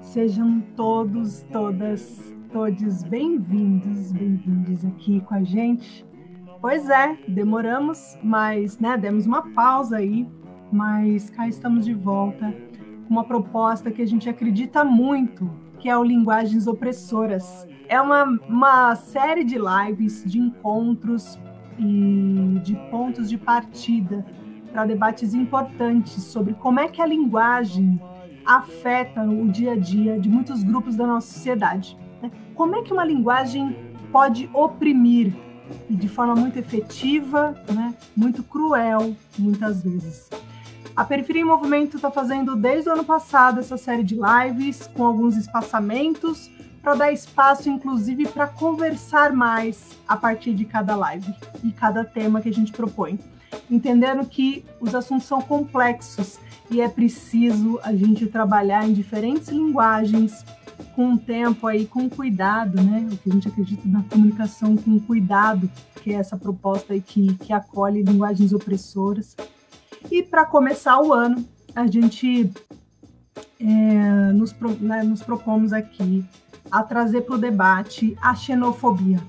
Sejam todos, todas, todos bem-vindos, bem-vindos aqui com a gente. Pois é, demoramos, mas né, demos uma pausa aí, mas cá estamos de volta com uma proposta que a gente acredita muito, que é o Linguagens Opressoras. É uma, uma série de lives, de encontros e de pontos de partida para debates importantes sobre como é que a linguagem afeta o dia a dia de muitos grupos da nossa sociedade. Né? Como é que uma linguagem pode oprimir e de forma muito efetiva, né? muito cruel, muitas vezes. A Periferia em Movimento está fazendo desde o ano passado essa série de lives com alguns espaçamentos para dar espaço, inclusive, para conversar mais a partir de cada live e cada tema que a gente propõe. Entendendo que os assuntos são complexos e é preciso a gente trabalhar em diferentes linguagens, com tempo aí, com cuidado, né? O que a gente acredita na comunicação com cuidado, que é essa proposta aí que, que acolhe linguagens opressoras. E para começar o ano, a gente é, nos, né, nos propomos aqui a trazer para o debate a xenofobia,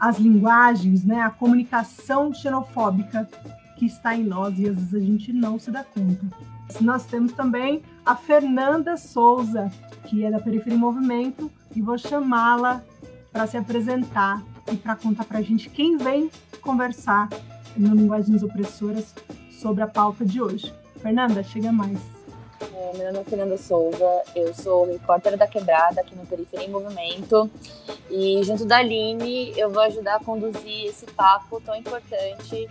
as linguagens, né, a comunicação xenofóbica que está em nós e às vezes a gente não se dá conta. Nós temos também a Fernanda Souza, que é da Periferia em Movimento, e vou chamá-la para se apresentar e para contar para a gente quem vem conversar no Linguagens Opressoras sobre a pauta de hoje. Fernanda, chega mais. É, meu nome é Fernanda Souza, eu sou repórter da Quebrada aqui no Periferia em Movimento e junto da Aline eu vou ajudar a conduzir esse papo tão importante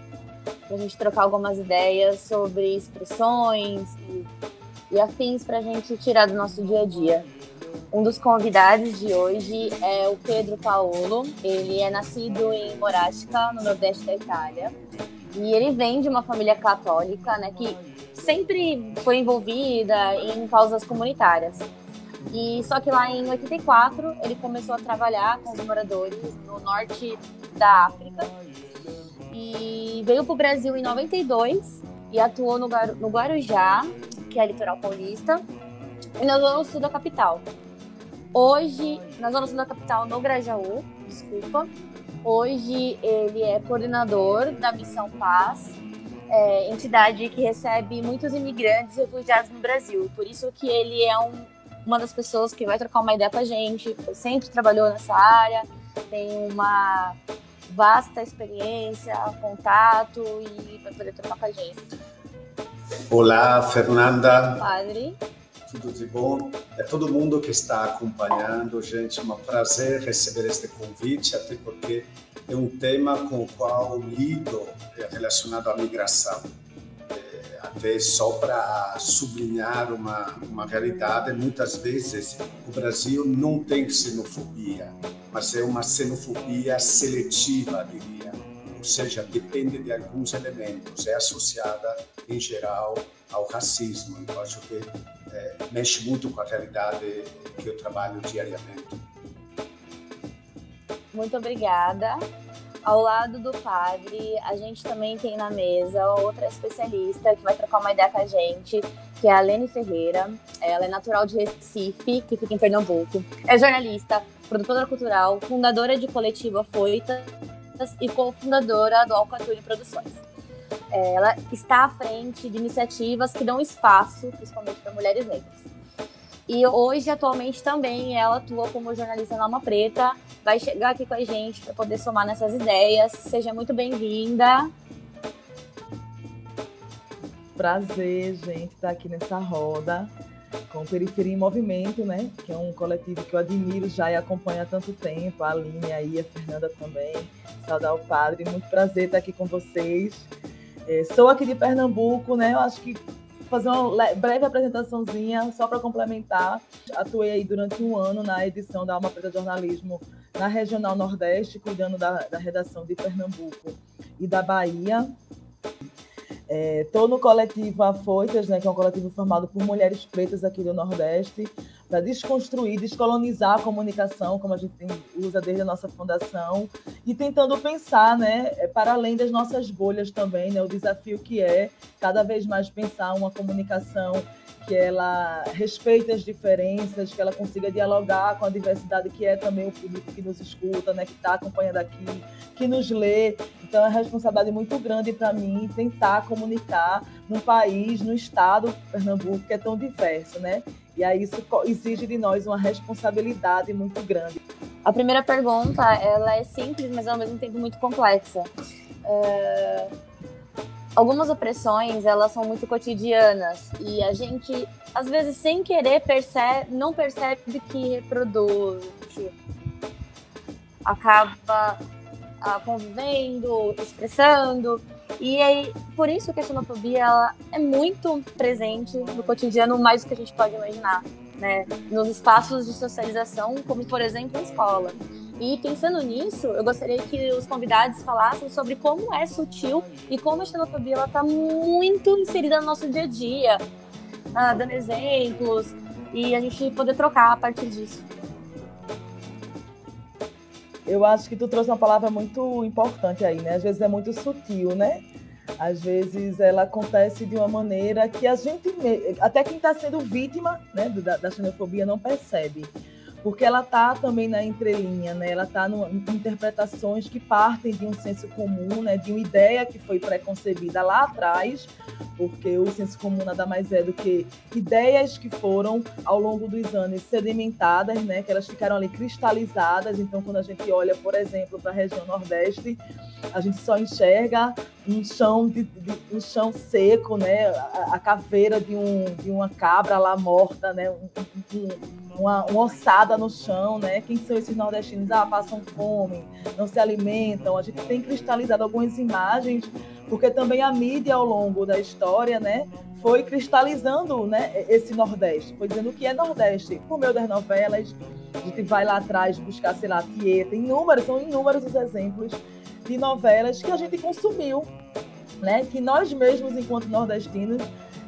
para a gente trocar algumas ideias sobre expressões e, e afins para a gente tirar do nosso dia a dia. Um dos convidados de hoje é o Pedro Paolo. Ele é nascido em Morasca, no nordeste da Itália. E ele vem de uma família católica, né, que sempre foi envolvida em causas comunitárias. E só que lá em 84 ele começou a trabalhar com os moradores no norte da África e veio para o Brasil em 92 e atuou no, no Guarujá, que é litoral paulista, e na zona sul da capital. Hoje, na zona sul da capital, no Grajaú, desculpa, Hoje ele é coordenador da Missão Paz, é, entidade que recebe muitos imigrantes e refugiados no Brasil. Por isso que ele é um, uma das pessoas que vai trocar uma ideia com a gente. Sempre trabalhou nessa área, tem uma vasta experiência, contato e vai poder trocar com a gente. Olá, Fernanda. Padre tudo de bom. É todo mundo que está acompanhando, gente, é um prazer receber este convite, até porque é um tema com o qual lido é, relacionado à migração. É, até só para sublinhar uma, uma realidade, muitas vezes o Brasil não tem xenofobia, mas é uma xenofobia seletiva, diria. Ou seja, depende de alguns elementos, é associada, em geral, ao racismo. Então, acho que é, mexe muito com a realidade que eu trabalho diariamente. Muito obrigada. Ao lado do padre, a gente também tem na mesa outra especialista que vai trocar uma ideia com a gente, que é a Lene Ferreira. Ela é natural de Recife, que fica em Pernambuco. É jornalista, produtora cultural, fundadora de coletiva Foitas e cofundadora do Alcatune Produções. É, ela está à frente de iniciativas que dão espaço, principalmente para mulheres negras. E hoje, atualmente, também ela atua como jornalista na Alma Preta. Vai chegar aqui com a gente para poder somar nessas ideias. Seja muito bem-vinda. Prazer, gente, estar tá aqui nessa roda com Periferia em Movimento, né? Que é um coletivo que eu admiro já e acompanho há tanto tempo. A Aline aí, a Fernanda também. Saudar o padre. Muito prazer estar aqui com vocês. É, sou aqui de Pernambuco, né? Eu acho que fazer uma breve apresentaçãozinha só para complementar. Atuei aí durante um ano na edição da Alma Preta Jornalismo na Regional Nordeste, cuidando da, da redação de Pernambuco e da Bahia. Estou é, no coletivo Afoitas, né, que é um coletivo formado por mulheres pretas aqui do Nordeste, para desconstruir, descolonizar a comunicação, como a gente usa desde a nossa fundação, e tentando pensar, né, é, para além das nossas bolhas também, né, o desafio que é cada vez mais pensar uma comunicação que ela respeite as diferenças, que ela consiga dialogar com a diversidade que é também o público que nos escuta, né, que está acompanhando aqui, que nos lê. Então é uma responsabilidade muito grande para mim tentar comunicar num país, no estado Pernambuco que é tão diverso, né? E aí isso exige de nós uma responsabilidade muito grande. A primeira pergunta, ela é simples, mas ao mesmo tempo muito complexa. É algumas opressões elas são muito cotidianas e a gente às vezes sem querer percebe não percebe que reproduz acaba ah, convivendo expressando e aí por isso que a xenofobia ela é muito presente no cotidiano mais do que a gente pode imaginar né? Nos espaços de socialização como por exemplo a escola. E pensando nisso, eu gostaria que os convidados falassem sobre como é sutil e como a xenofobia está muito inserida no nosso dia a dia, ah, dando exemplos e a gente poder trocar a partir disso. Eu acho que tu trouxe uma palavra muito importante aí, né? Às vezes é muito sutil, né? Às vezes ela acontece de uma maneira que a gente, até quem está sendo vítima né, da, da xenofobia, não percebe porque ela está também na entrelinha, né? ela está em interpretações que partem de um senso comum, né? de uma ideia que foi preconcebida lá atrás, porque o senso comum nada mais é do que ideias que foram, ao longo dos anos, sedimentadas, né? que elas ficaram ali cristalizadas. Então, quando a gente olha, por exemplo, para a região Nordeste, a gente só enxerga um chão, de, de, um chão seco, né? a, a caveira de, um, de uma cabra lá morta, né? Um, um, uma, uma ossada no chão, né? Quem são esses nordestinos? Ah, passam fome, não se alimentam. A gente tem cristalizado algumas imagens, porque também a mídia ao longo da história, né? Foi cristalizando né, esse Nordeste, foi dizendo o que é Nordeste. Por meio das novelas, a gente vai lá atrás buscar, sei lá, Tieta, inúmeros, são inúmeros os exemplos de novelas que a gente consumiu, né? Que nós mesmos, enquanto nordestinos,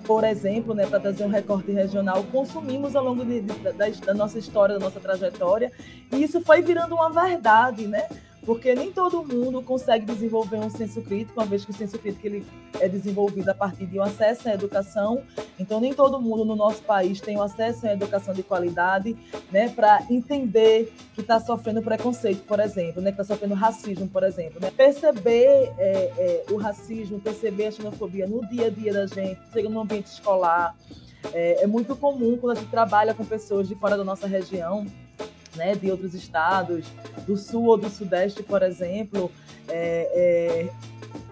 por exemplo, né, para trazer um recorte regional, consumimos ao longo de, de, da, da, nossa história, da nossa trajetória, e isso foi virando uma verdade, né? Porque nem todo mundo consegue desenvolver um senso crítico, uma vez que o senso crítico ele é desenvolvido a partir de um acesso à educação. Então, nem todo mundo no nosso país tem um acesso à educação de qualidade, né, para entender que está sofrendo preconceito, por exemplo, né, que está sofrendo racismo, por exemplo. Né? Perceber é, é, o racismo, perceber a xenofobia no dia a dia da gente, seja no ambiente escolar. É, é muito comum quando a gente trabalha com pessoas de fora da nossa região né, de outros estados, do sul ou do sudeste, por exemplo, é, é,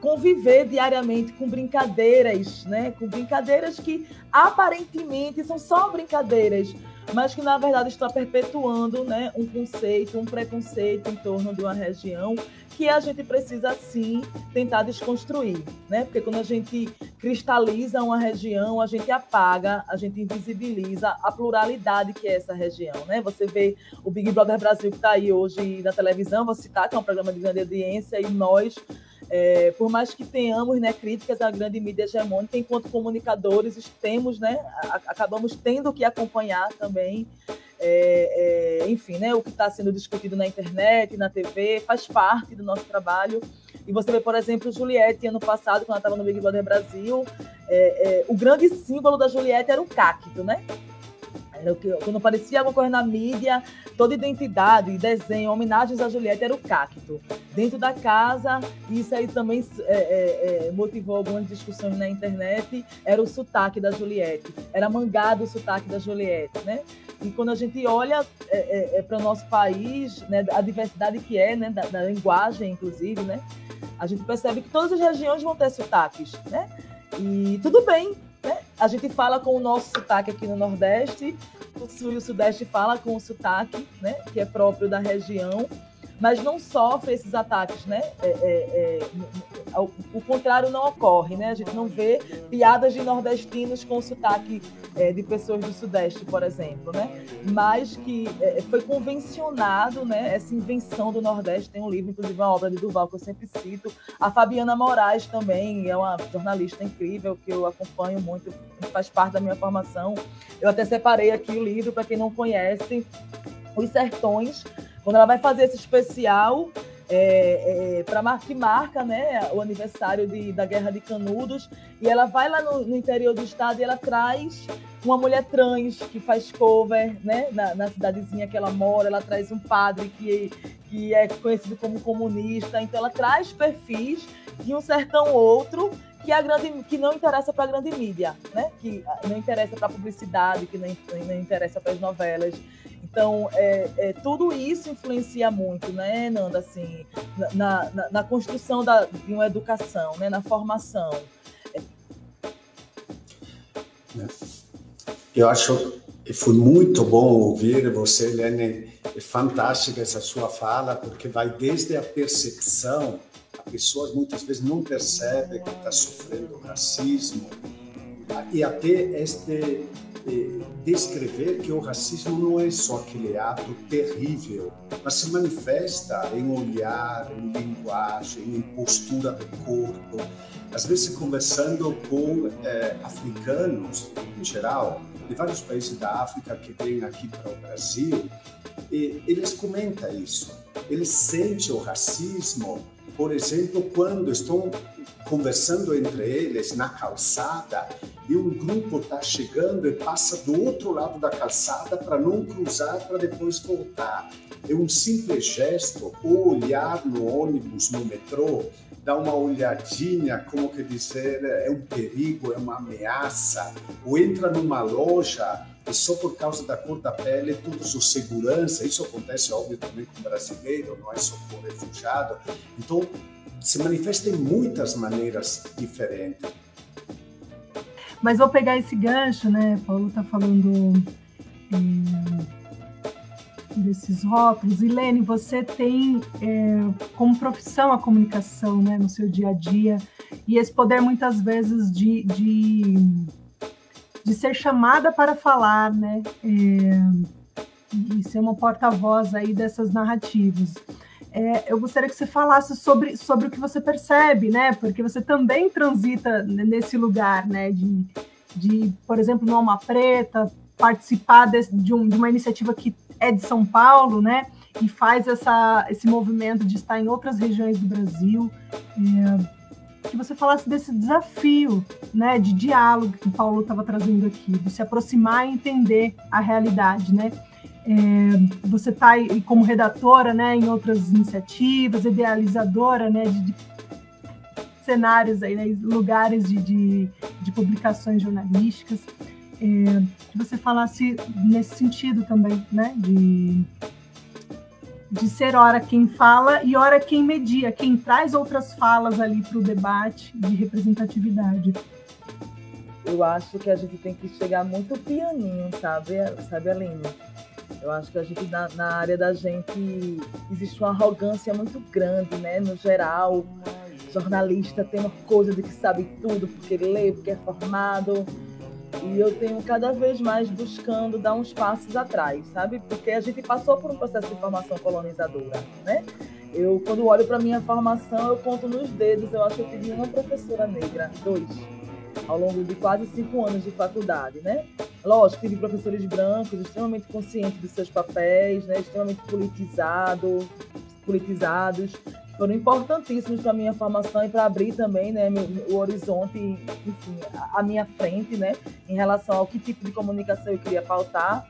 conviver diariamente com brincadeiras, né, com brincadeiras que aparentemente são só brincadeiras, mas que na verdade está perpetuando né, um conceito, um preconceito em torno de uma região que a gente precisa sim tentar desconstruir, né? Porque quando a gente cristaliza uma região, a gente apaga, a gente invisibiliza a pluralidade que é essa região, né? Você vê o Big Brother Brasil que está aí hoje na televisão, vou citar que é um programa de grande audiência e nós é, por mais que tenhamos né, críticas à grande mídia hegemônica, enquanto comunicadores temos, né, acabamos tendo que acompanhar também, é, é, enfim, né, o que está sendo discutido na internet, na TV, faz parte do nosso trabalho. E você vê, por exemplo, Juliette, ano passado, quando ela estava no Big Brother Brasil, é, é, o grande símbolo da Juliette era o cacto, né? Quando aparecia alguma coisa na mídia, toda identidade, desenho, homenagens a Juliette era o cacto. Dentro da casa, isso aí também é, é, é, motivou algumas discussões na internet, era o sotaque da Juliette, era mangado o sotaque da Juliette, né? E quando a gente olha é, é, é para o nosso país, né, a diversidade que é, né, da, da linguagem, inclusive, né? A gente percebe que todas as regiões vão ter sotaques, né? E tudo bem, né? A gente fala com o nosso sotaque aqui no Nordeste, o Sul e o Sudeste fala com o sotaque, né? que é próprio da região, mas não sofre esses ataques né? É, é, é, o, contrário não ocorre, né? A gente não vê piadas de nordestinos com sotaque é, de pessoas do Sudeste, por exemplo, né? Mas que é, foi convencionado, né? Essa invenção do Nordeste. Tem um livro, inclusive uma obra de Duval que eu sempre cito. A Fabiana Moraes também é uma jornalista incrível que eu acompanho muito, faz parte da minha formação. Eu até separei aqui o livro para quem não conhece, Os Sertões. Quando ela vai fazer esse especial, é, é, para que marca né, o aniversário de, da Guerra de Canudos. E ela vai lá no, no, interior do estado e ela traz uma mulher trans que faz cover né, na, na, cidadezinha que ela mora. Ela traz um padre que, que é conhecido como comunista. Então ela traz perfis de um sertão outro que, a grande, que não interessa para a grande mídia, né? que não interessa para a publicidade, que não, não interessa para as novelas. Então, é, é, tudo isso influencia muito, né, Nanda, assim, na, na, na construção da, de uma educação, né, na formação. Eu acho que foi muito bom ouvir você, Helene. É fantástica essa sua fala, porque vai desde a percepção. A pessoa muitas vezes não percebe que está sofrendo racismo, e até este descrever que o racismo não é só aquele ato terrível, mas se manifesta em olhar, em linguagem, em postura do corpo. Às vezes, conversando com é, africanos, em geral, de vários países da África que vêm aqui para o Brasil, eles comentam isso. Eles sentem o racismo, por exemplo, quando estão conversando entre eles na calçada e um grupo está chegando e passa do outro lado da calçada para não cruzar para depois voltar. É um simples gesto, ou olhar no ônibus, no metrô, dar uma olhadinha, como que dizer, é um perigo, é uma ameaça, ou entra numa loja e só por causa da cor da pele, todos os segurança, isso acontece, óbvio, também com brasileiro, não é só com refugiado. Então, se manifesta em muitas maneiras diferentes. Mas vou pegar esse gancho, né? Paulo está falando é, desses rótulos. Ilene, você tem é, como profissão a comunicação né, no seu dia a dia, e esse poder muitas vezes de, de, de ser chamada para falar, né? É, e ser uma porta-voz aí dessas narrativas é, eu gostaria que você falasse sobre, sobre o que você percebe, né? Porque você também transita nesse lugar, né? De, de por exemplo, no Alma Preta, participar de, de, um, de uma iniciativa que é de São Paulo, né? E faz essa, esse movimento de estar em outras regiões do Brasil. É, que você falasse desse desafio, né? De diálogo que o Paulo estava trazendo aqui, de se aproximar e entender a realidade, né? É, você está como redatora né, em outras iniciativas, idealizadora né, de, de cenários, aí, né, lugares de, de, de, publicações jornalísticas. É, que você falasse nesse sentido também, né, de, de ser hora quem fala e hora quem media, quem traz outras falas ali para o debate de representatividade. Eu acho que a gente tem que chegar muito pianinho, sabe, sabe, Aline? Eu acho que a gente, na, na, área da gente, existe uma arrogância muito grande, né? No geral, jornalista tem uma coisa de que sabe tudo, porque lê, porque é formado. E eu tenho cada vez mais buscando dar uns passos atrás, sabe? Porque a gente passou por um processo de formação colonizadora, né? Eu, quando olho para minha formação, eu conto nos dedos. Eu acho que eu tive uma professora negra, dois ao longo de quase cinco anos de faculdade, né? Lógico, tive professores brancos extremamente conscientes dos seus papéis, né? extremamente politizado, politizados, foram importantíssimos para minha formação e para abrir também né, o horizonte, enfim, a minha frente, né, em relação ao que tipo de comunicação eu queria pautar.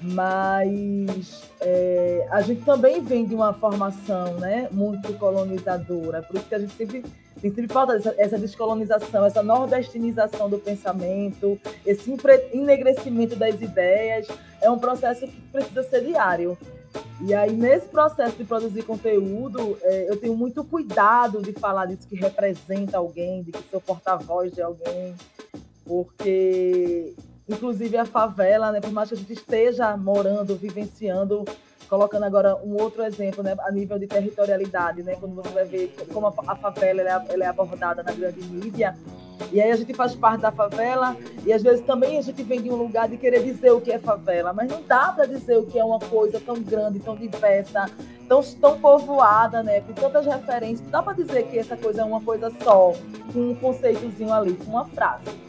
Mas é, a gente também vem de uma formação né, muito colonizadora, por isso que a gente sempre sempre falta essa, essa descolonização, essa nordestinização do pensamento, esse enegrecimento das ideias. É um processo que precisa ser diário. E aí, nesse processo de produzir conteúdo, é, eu tenho muito cuidado de falar disso que representa alguém, de que sou porta-voz de alguém, porque, inclusive, a favela, né, por mais que a gente esteja morando, vivenciando colocando agora um outro exemplo, né, a nível de territorialidade, né, quando você vai ver como a, favela ela é, ela é abordada na grande mídia, e aí a gente faz parte da favela e às vezes também a gente vem de um lugar de querer dizer o que é favela, mas não dá para dizer o que é uma coisa tão grande, tão diversa, tão, tão povoada, né? Com tantas referências. Não dá para dizer que essa coisa é uma coisa só, com um conceitozinho ali, com uma frase.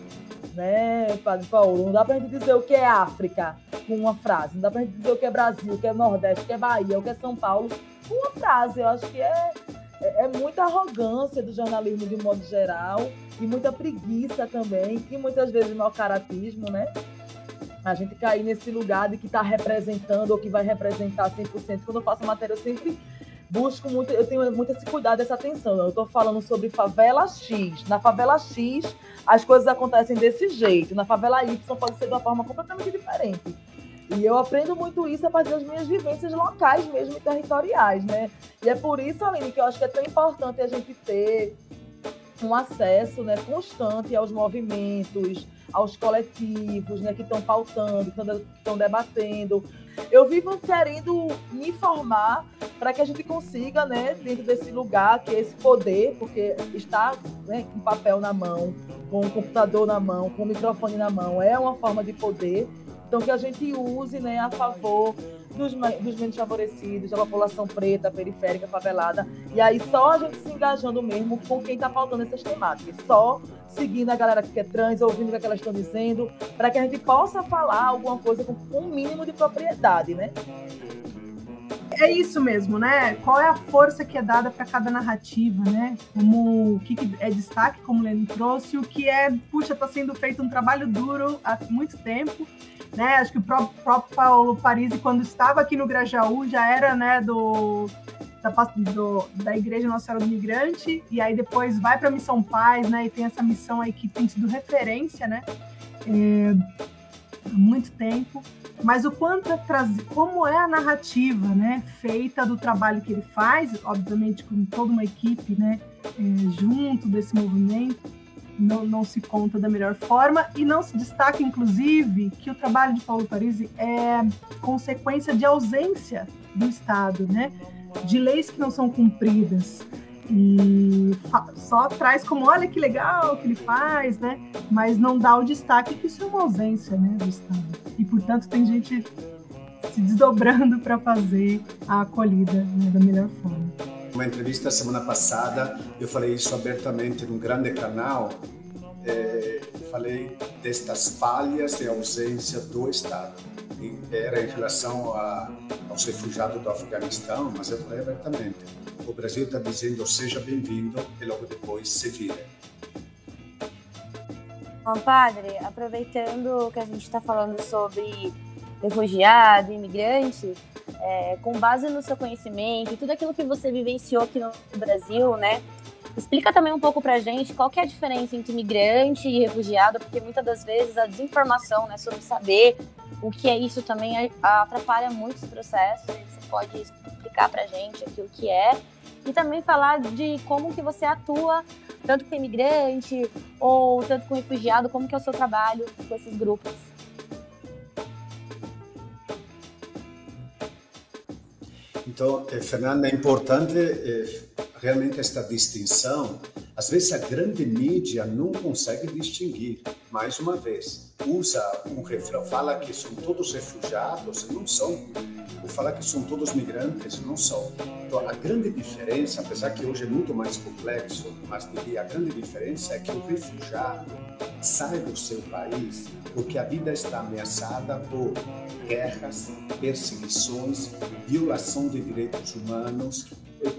Né, Padre Paulo? Não dá para gente dizer o que é África com uma frase. Não dá para gente dizer o que é Brasil, o que é Nordeste, o que é Bahia, o que é São Paulo com uma frase. Eu acho que é, é, é muita arrogância do jornalismo de um modo geral e muita preguiça também, e muitas vezes mau caratismo, né? A gente cair nesse lugar de que está representando ou que vai representar 100%. Quando eu faço matéria, eu sempre busco muito, eu tenho muito esse cuidado, essa atenção. Eu estou falando sobre favela X. Na favela X, as coisas acontecem desse jeito. Na favela Y, pode ser de uma forma completamente diferente. E eu aprendo muito isso a partir das minhas vivências locais mesmo e territoriais, né? E é por isso, Aline, que eu acho que é tão importante a gente ter um acesso né, constante aos movimentos, aos coletivos né, que estão pautando, que estão debatendo. Eu vivo querendo me formar para que a gente consiga, né, dentro desse lugar, que é esse poder, porque está né, com papel na mão, com o computador na mão, com o microfone na mão, é uma forma de poder. Então, que a gente use né, a favor dos, dos menos favorecidos, da população preta, periférica, favelada. E aí só a gente se engajando mesmo com quem está faltando essas temáticas. Só seguindo a galera que é trans, ouvindo o que elas estão dizendo, para que a gente possa falar alguma coisa com um mínimo de propriedade, né? é isso mesmo, né? Qual é a força que é dada para cada narrativa, né? Como o que é destaque, como o Lênin trouxe, o que é, puxa, está sendo feito um trabalho duro há muito tempo né? Acho que o próprio, próprio Paulo Parisi, quando estava aqui no Grajaú, já era, né, do, da, do, da Igreja Nossa Senhora do Migrante, e aí depois vai para a Missão Paz, né? E tem essa missão aí que tem sido referência, né? É, há muito tempo. Mas o quanto é trazer, como é a narrativa, né? Feita do trabalho que ele faz, obviamente com toda uma equipe, né? É, junto desse movimento não, não se conta da melhor forma e não se destaca, inclusive, que o trabalho de Paulo Parisi é consequência de ausência do Estado, né? de leis que não são cumpridas. E só traz como, olha que legal que ele faz, né? Mas não dá o destaque que isso é uma ausência né, do Estado. E, portanto, tem gente se desdobrando para fazer a acolhida né, da melhor forma uma entrevista semana passada, eu falei isso abertamente num grande canal, é, falei destas falhas e ausência do Estado. E era em relação a, aos refugiados do Afeganistão, mas eu falei abertamente. O Brasil está dizendo seja bem-vindo e logo depois se vira. Bom, padre, aproveitando que a gente está falando sobre refugiado, imigrante, é, com base no seu conhecimento e tudo aquilo que você vivenciou aqui no Brasil, né? Explica também um pouco pra gente qual que é a diferença entre imigrante e refugiado, porque muitas das vezes a desinformação né, sobre saber o que é isso também atrapalha muitos processos. Você pode explicar pra gente aqui o que é e também falar de como que você atua tanto com imigrante ou tanto com refugiado, como que é o seu trabalho com esses grupos. Então, eh, Fernanda, é importante eh, realmente esta distinção. Às vezes a grande mídia não consegue distinguir. Mais uma vez, usa um refrão, fala que são todos refugiados, não são. Ou fala que são todos migrantes, não são. Então, a grande diferença, apesar que hoje é muito mais complexo, mas diria a grande diferença é que o refugiado sai do seu país porque a vida está ameaçada por guerras, perseguições, violação de direitos humanos,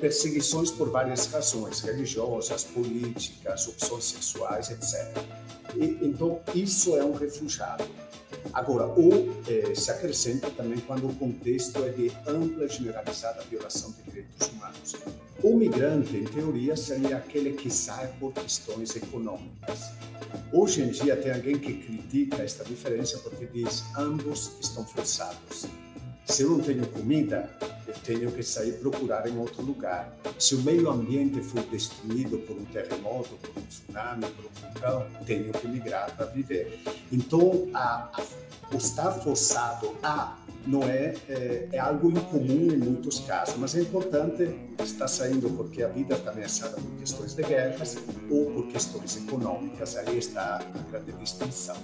perseguições por várias razões, religiosas, políticas, opções sexuais, etc. E, então, isso é um refugiado. Agora, ou eh, se acrescenta também quando o contexto é de ampla e generalizada violação de direitos humanos. O migrante, em teoria, seria aquele que sai por questões econômicas. Hoje em dia, tem alguém que critica esta diferença porque diz ambos estão forçados. Se eu não tenho comida, tenho que sair procurar em outro lugar. Se o meio ambiente for destruído por um terremoto, por um tsunami, por um vulcão, tenho que migrar para viver. Então, a, a, estar forçado a não é, é, é, algo incomum em muitos casos, mas é importante, está saindo porque a vida está ameaçada por questões de guerras ou por questões econômicas, aí está a grande distinção.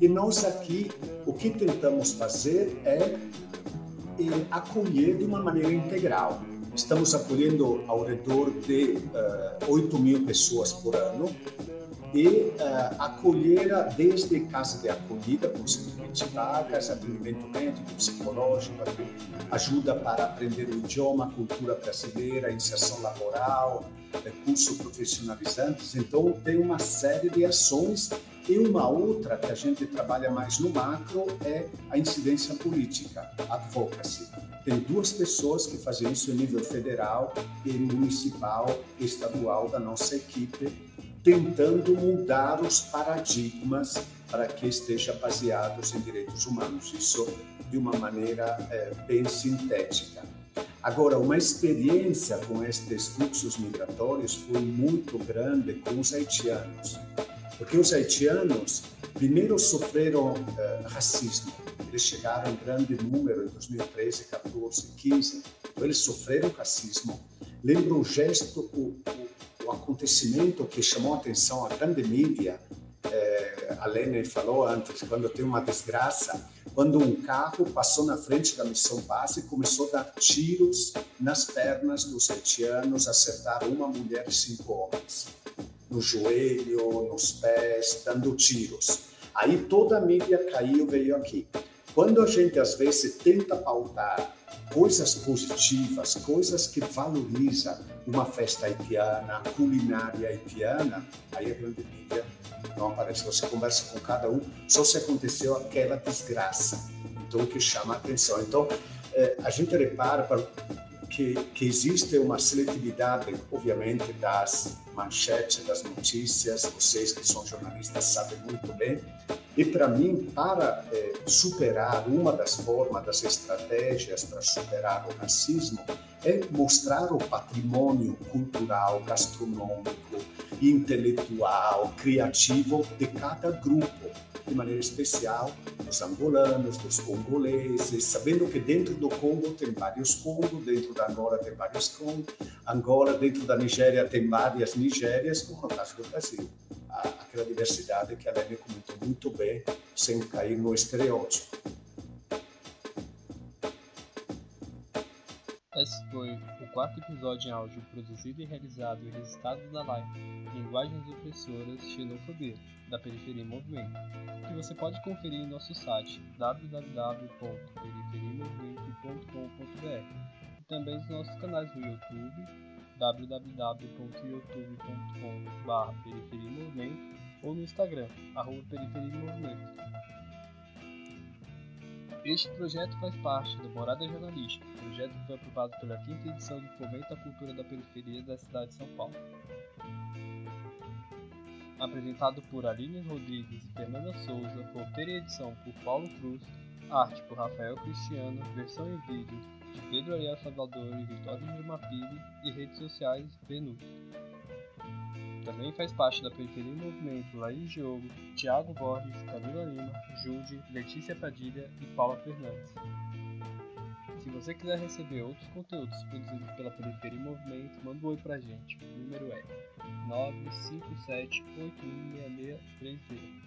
E nós aqui, o que tentamos fazer é, é acolher de uma maneira integral. Estamos acolhendo ao redor de uh, 8 mil pessoas por ano, e uh, acolher desde casa de acolhida, com 120 vagas, atendimento médico, psicológico, ajuda para aprender o idioma, cultura brasileira, inserção laboral, cursos profissionalizantes. Então, tem uma série de ações e uma outra que a gente trabalha mais no macro é a incidência política, advocacy. Tem duas pessoas que fazem isso em nível federal e municipal, estadual da nossa equipe tentando mudar os paradigmas para que esteja baseados em direitos humanos. Isso de uma maneira é, bem sintética. Agora, uma experiência com estes fluxos migratórios foi muito grande com os haitianos, porque os haitianos primeiro sofreram uh, racismo. Eles chegaram em grande número em 2013, 14, 15. Então, eles sofreram racismo. Lembro o gesto, o, o o acontecimento que chamou a atenção a grande mídia, é, a Lene falou antes, quando tem uma desgraça, quando um carro passou na frente da missão base e começou a dar tiros nas pernas dos haitianos, acertar uma mulher e cinco homens, no joelho, nos pés, dando tiros. Aí toda a mídia caiu, veio aqui. Quando a gente às vezes tenta pautar coisas positivas, coisas que valorizam uma festa haitiana, culinária haitiana, aí a grande mídia não aparece. Você conversa com cada um, só se aconteceu aquela desgraça. Então, o que chama a atenção. Então, eh, a gente repara para que, que existe uma seletividade, obviamente, das manchetes, das notícias. Vocês que são jornalistas sabem muito bem. E para mim, para eh, superar uma das formas, das estratégias para superar o racismo, é mostrar o patrimônio cultural, gastronômico, intelectual, criativo de cada grupo, de maneira especial dos angolanos, dos congoleses, sabendo que dentro do Congo tem vários Congos, dentro da Angola tem vários Congos, Angola dentro da Nigéria tem várias Nigérias, como no caso do Brasil. Aquela diversidade que a Lene comentou muito bem, sem cair no estereótipo. Foi o quarto episódio em áudio produzido e realizado e registrado da live Linguagens Opressoras Xenofobia, da Periferia em Movimento, que você pode conferir em nosso site www.periferiamovimento.com.br e também nos nossos canais no YouTube www.youtube.com.br ou no Instagram, arroba Periferia Movimento. Este projeto faz parte da Morada Jornalística, projeto que foi aprovado pela quinta edição do Fomento à Cultura da Periferia da cidade de São Paulo. Apresentado por Aline Rodrigues e Fernanda Souza, roteiro e edição por Paulo Cruz, arte por Rafael Cristiano, versão em vídeo de Pedro Ariel Salvador e Vitória de Mapili e redes sociais Venus. Também faz parte da Periferia em Movimento Laís Diogo, Thiago Borges, Camila Lima, Jude, Letícia Padilha e Paula Fernandes. Se você quiser receber outros conteúdos produzidos pela Periferia em Movimento, manda um oi pra gente. O número é 957816630.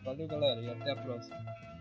Valeu galera e até a próxima!